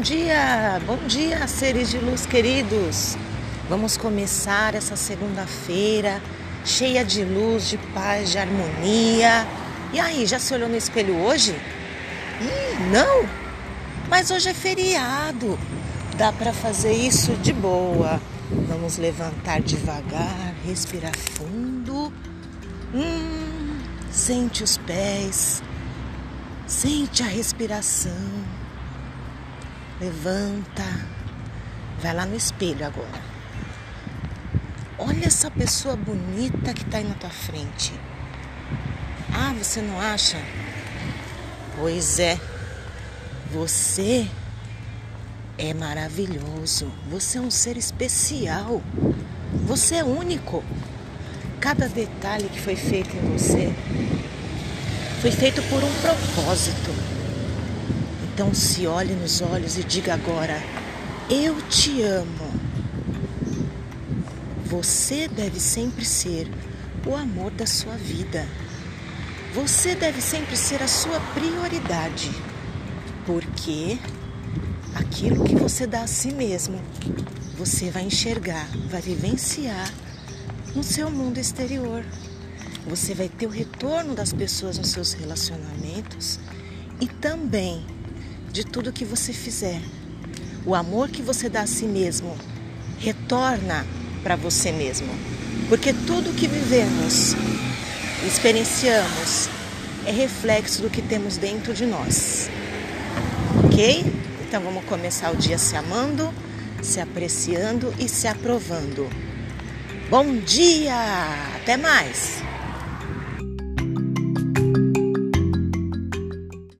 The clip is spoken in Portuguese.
Bom dia, bom dia, seres de luz queridos. Vamos começar essa segunda-feira cheia de luz, de paz, de harmonia. E aí, já se olhou no espelho hoje? Ih, não? Mas hoje é feriado. Dá para fazer isso de boa. Vamos levantar devagar, respirar fundo. Hum, sente os pés. Sente a respiração. Levanta. Vai lá no espelho agora. Olha essa pessoa bonita que está aí na tua frente. Ah, você não acha? Pois é. Você é maravilhoso. Você é um ser especial. Você é único. Cada detalhe que foi feito em você foi feito por um propósito. Então se olhe nos olhos e diga agora: Eu te amo. Você deve sempre ser o amor da sua vida. Você deve sempre ser a sua prioridade. Porque aquilo que você dá a si mesmo, você vai enxergar, vai vivenciar no seu mundo exterior. Você vai ter o retorno das pessoas nos seus relacionamentos e também de tudo que você fizer. O amor que você dá a si mesmo retorna para você mesmo. Porque tudo que vivemos, experienciamos, é reflexo do que temos dentro de nós. Ok? Então vamos começar o dia se amando, se apreciando e se aprovando. Bom dia! Até mais!